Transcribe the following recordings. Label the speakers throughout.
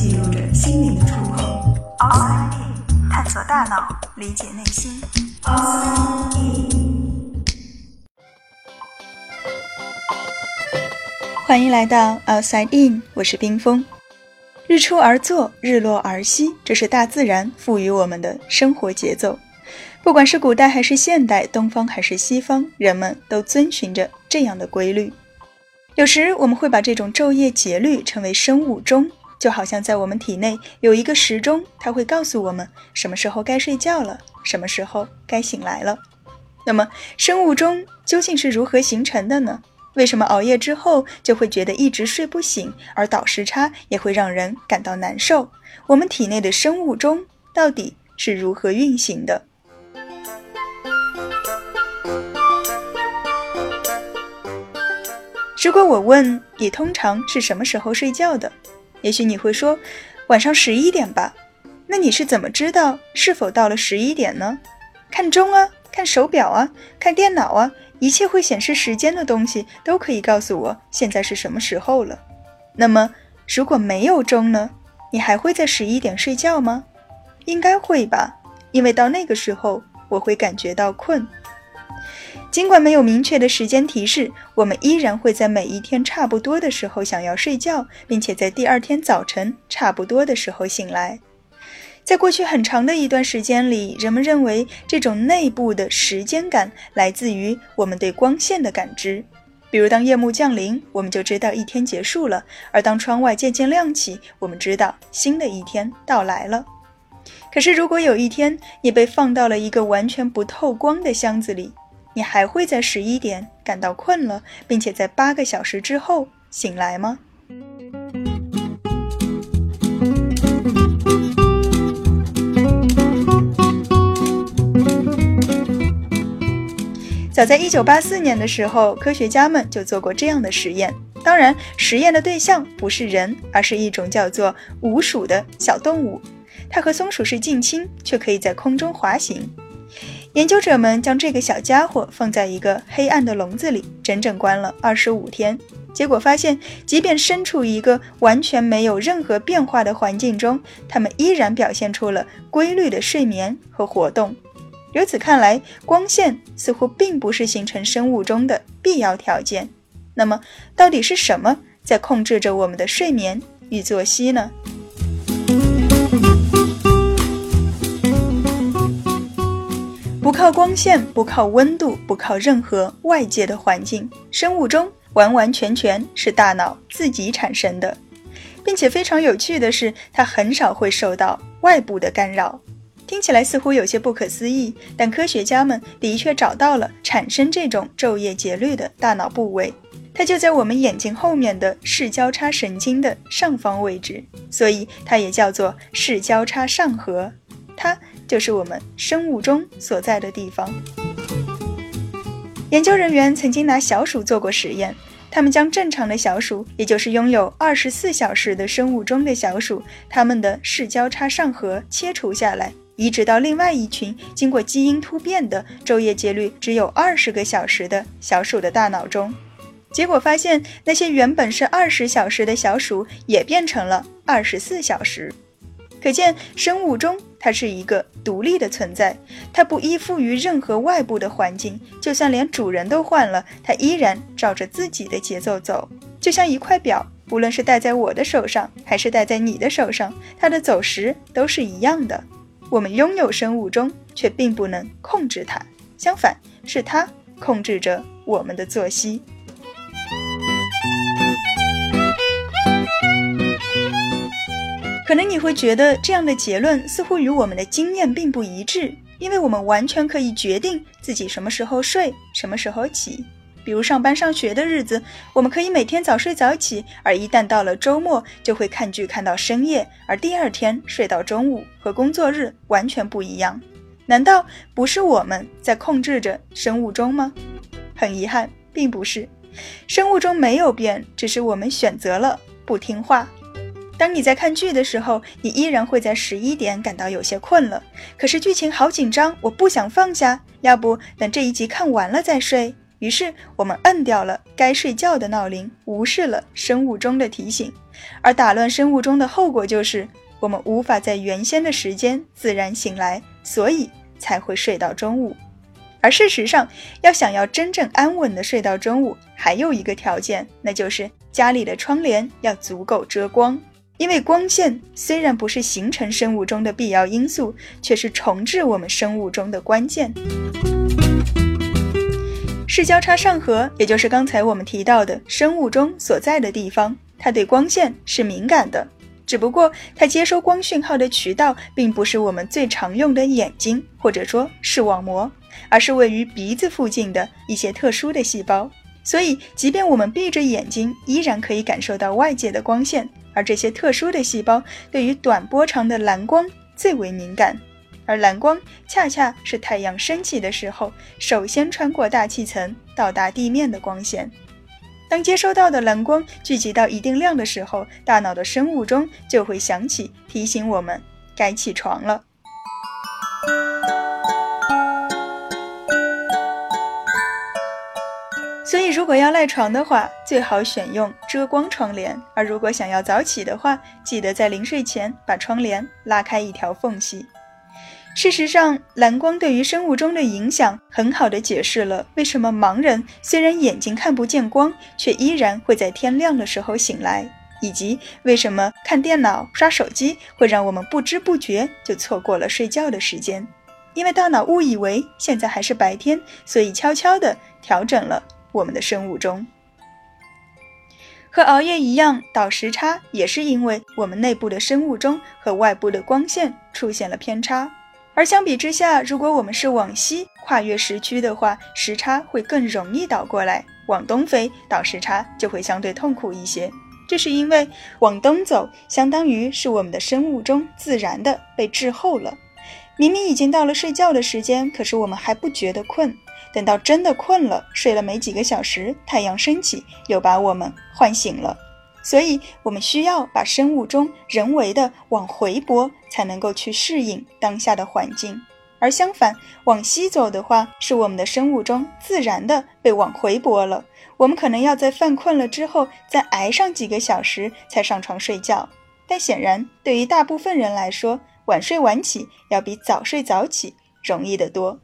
Speaker 1: 记录着心灵的触碰。Outside In，探索大脑，理解内心。Outside In，欢迎来到 Outside In，我是冰峰。日出而作，日落而息，这是大自然赋予我们的生活节奏。不管是古代还是现代，东方还是西方，人们都遵循着这样的规律。有时我们会把这种昼夜节律称为生物钟，就好像在我们体内有一个时钟，它会告诉我们什么时候该睡觉了，什么时候该醒来了。那么，生物钟究竟是如何形成的呢？为什么熬夜之后就会觉得一直睡不醒，而倒时差也会让人感到难受？我们体内的生物钟到底是如何运行的？如果我问你通常是什么时候睡觉的，也许你会说晚上十一点吧。那你是怎么知道是否到了十一点呢？看钟啊，看手表啊，看电脑啊，一切会显示时间的东西都可以告诉我现在是什么时候了。那么如果没有钟呢？你还会在十一点睡觉吗？应该会吧，因为到那个时候我会感觉到困。尽管没有明确的时间提示，我们依然会在每一天差不多的时候想要睡觉，并且在第二天早晨差不多的时候醒来。在过去很长的一段时间里，人们认为这种内部的时间感来自于我们对光线的感知。比如，当夜幕降临，我们就知道一天结束了；而当窗外渐渐亮起，我们知道新的一天到来了。可是，如果有一天你被放到了一个完全不透光的箱子里，你还会在十一点感到困了，并且在八个小时之后醒来吗？早在一九八四年的时候，科学家们就做过这样的实验。当然，实验的对象不是人，而是一种叫做鼯鼠的小动物。它和松鼠是近亲，却可以在空中滑行。研究者们将这个小家伙放在一个黑暗的笼子里，整整关了二十五天。结果发现，即便身处一个完全没有任何变化的环境中，它们依然表现出了规律的睡眠和活动。由此看来，光线似乎并不是形成生物钟的必要条件。那么，到底是什么在控制着我们的睡眠与作息呢？不靠光线，不靠温度，不靠任何外界的环境，生物钟完完全全是大脑自己产生的，并且非常有趣的是，它很少会受到外部的干扰。听起来似乎有些不可思议，但科学家们的确找到了产生这种昼夜节律的大脑部位，它就在我们眼睛后面的视交叉神经的上方位置，所以它也叫做视交叉上核。它。就是我们生物钟所在的地方。研究人员曾经拿小鼠做过实验，他们将正常的小鼠，也就是拥有二十四小时的生物钟的小鼠，它们的视交叉上核切除下来，移植到另外一群经过基因突变的昼夜节律只有二十个小时的小鼠的大脑中。结果发现，那些原本是二十小时的小鼠，也变成了二十四小时。可见，生物钟它是一个独立的存在，它不依附于任何外部的环境，就算连主人都换了，它依然照着自己的节奏走。就像一块表，无论是戴在我的手上，还是戴在你的手上，它的走时都是一样的。我们拥有生物钟，却并不能控制它，相反，是它控制着我们的作息。可能你会觉得这样的结论似乎与我们的经验并不一致，因为我们完全可以决定自己什么时候睡，什么时候起。比如上班上学的日子，我们可以每天早睡早起，而一旦到了周末，就会看剧看到深夜，而第二天睡到中午，和工作日完全不一样。难道不是我们在控制着生物钟吗？很遗憾，并不是，生物钟没有变，只是我们选择了不听话。当你在看剧的时候，你依然会在十一点感到有些困了。可是剧情好紧张，我不想放下。要不等这一集看完了再睡？于是我们摁掉了该睡觉的闹铃，无视了生物钟的提醒，而打乱生物钟的后果就是我们无法在原先的时间自然醒来，所以才会睡到中午。而事实上，要想要真正安稳的睡到中午，还有一个条件，那就是家里的窗帘要足够遮光。因为光线虽然不是形成生物钟的必要因素，却是重置我们生物钟的关键。视交叉上核，也就是刚才我们提到的生物钟所在的地方，它对光线是敏感的。只不过它接收光讯号的渠道并不是我们最常用的眼睛，或者说视网膜，而是位于鼻子附近的一些特殊的细胞。所以，即便我们闭着眼睛，依然可以感受到外界的光线。而这些特殊的细胞对于短波长的蓝光最为敏感，而蓝光恰恰是太阳升起的时候首先穿过大气层到达地面的光线。当接收到的蓝光聚集到一定量的时候，大脑的生物钟就会响起，提醒我们该起床了。如果要赖床的话，最好选用遮光窗帘；而如果想要早起的话，记得在临睡前把窗帘拉开一条缝隙。事实上，蓝光对于生物钟的影响，很好的解释了为什么盲人虽然眼睛看不见光，却依然会在天亮的时候醒来，以及为什么看电脑、刷手机会让我们不知不觉就错过了睡觉的时间。因为大脑误以为现在还是白天，所以悄悄地调整了我们的生物钟。和熬夜一样，倒时差也是因为我们内部的生物钟和外部的光线出现了偏差。而相比之下，如果我们是往西跨越时区的话，时差会更容易倒过来；往东飞，倒时差就会相对痛苦一些。这是因为往东走，相当于是我们的生物钟自然的被滞后了。明明已经到了睡觉的时间，可是我们还不觉得困。等到真的困了，睡了没几个小时，太阳升起，又把我们唤醒了。所以，我们需要把生物钟人为的往回拨，才能够去适应当下的环境。而相反，往西走的话，是我们的生物钟自然的被往回拨了。我们可能要在犯困了之后，再挨上几个小时才上床睡觉。但显然，对于大部分人来说，晚睡晚起要比早睡早起容易得多。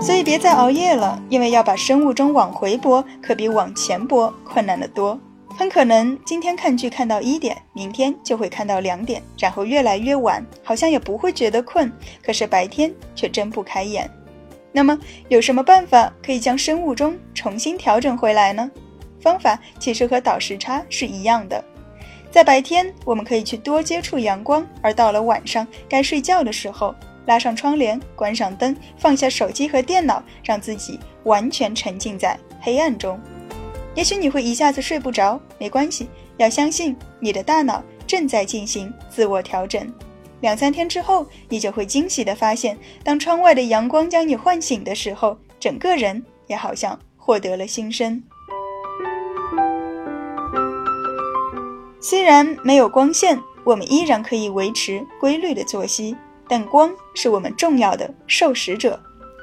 Speaker 1: 所以别再熬夜了，因为要把生物钟往回拨，可比往前拨困难得多。很可能今天看剧看到一点，明天就会看到两点，然后越来越晚，好像也不会觉得困，可是白天却睁不开眼。那么有什么办法可以将生物钟重新调整回来呢？方法其实和倒时差是一样的，在白天我们可以去多接触阳光，而到了晚上该睡觉的时候。拉上窗帘，关上灯，放下手机和电脑，让自己完全沉浸在黑暗中。也许你会一下子睡不着，没关系，要相信你的大脑正在进行自我调整。两三天之后，你就会惊喜地发现，当窗外的阳光将你唤醒的时候，整个人也好像获得了新生。虽然没有光线，我们依然可以维持规律的作息。但光是我们重要的受食者，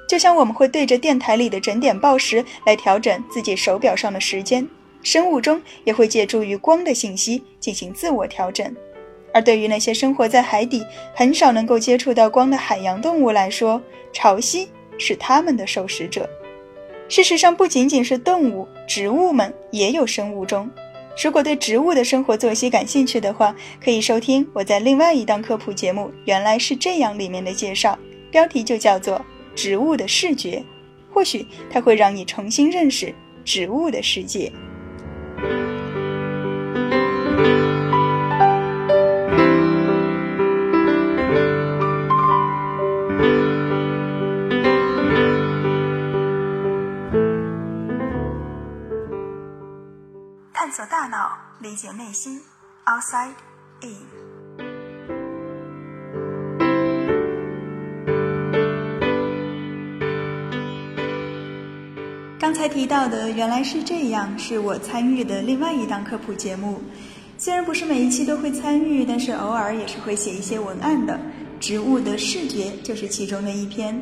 Speaker 1: 就像我们会对着电台里的整点报时来调整自己手表上的时间，生物钟也会借助于光的信息进行自我调整。而对于那些生活在海底、很少能够接触到光的海洋动物来说，潮汐是它们的受食者。事实上，不仅仅是动物，植物们也有生物钟。如果对植物的生活作息感兴趣的话，可以收听我在另外一档科普节目《原来是这样》里面的介绍，标题就叫做《植物的视觉》，或许它会让你重新认识植物的世界。理解内心。Outside in。刚才提到的原来是这样，是我参与的另外一档科普节目。虽然不是每一期都会参与，但是偶尔也是会写一些文案的。植物的视觉就是其中的一篇。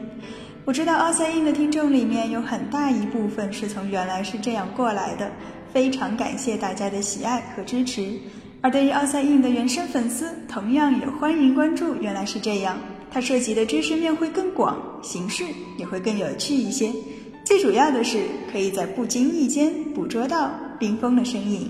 Speaker 1: 我知道奥赛印的听众里面有很大一部分是从原来是这样过来的，非常感谢大家的喜爱和支持。而对于奥赛印的原生粉丝，同样也欢迎关注。原来是这样，它涉及的知识面会更广，形式也会更有趣一些。最主要的是，可以在不经意间捕捉到冰封的身影。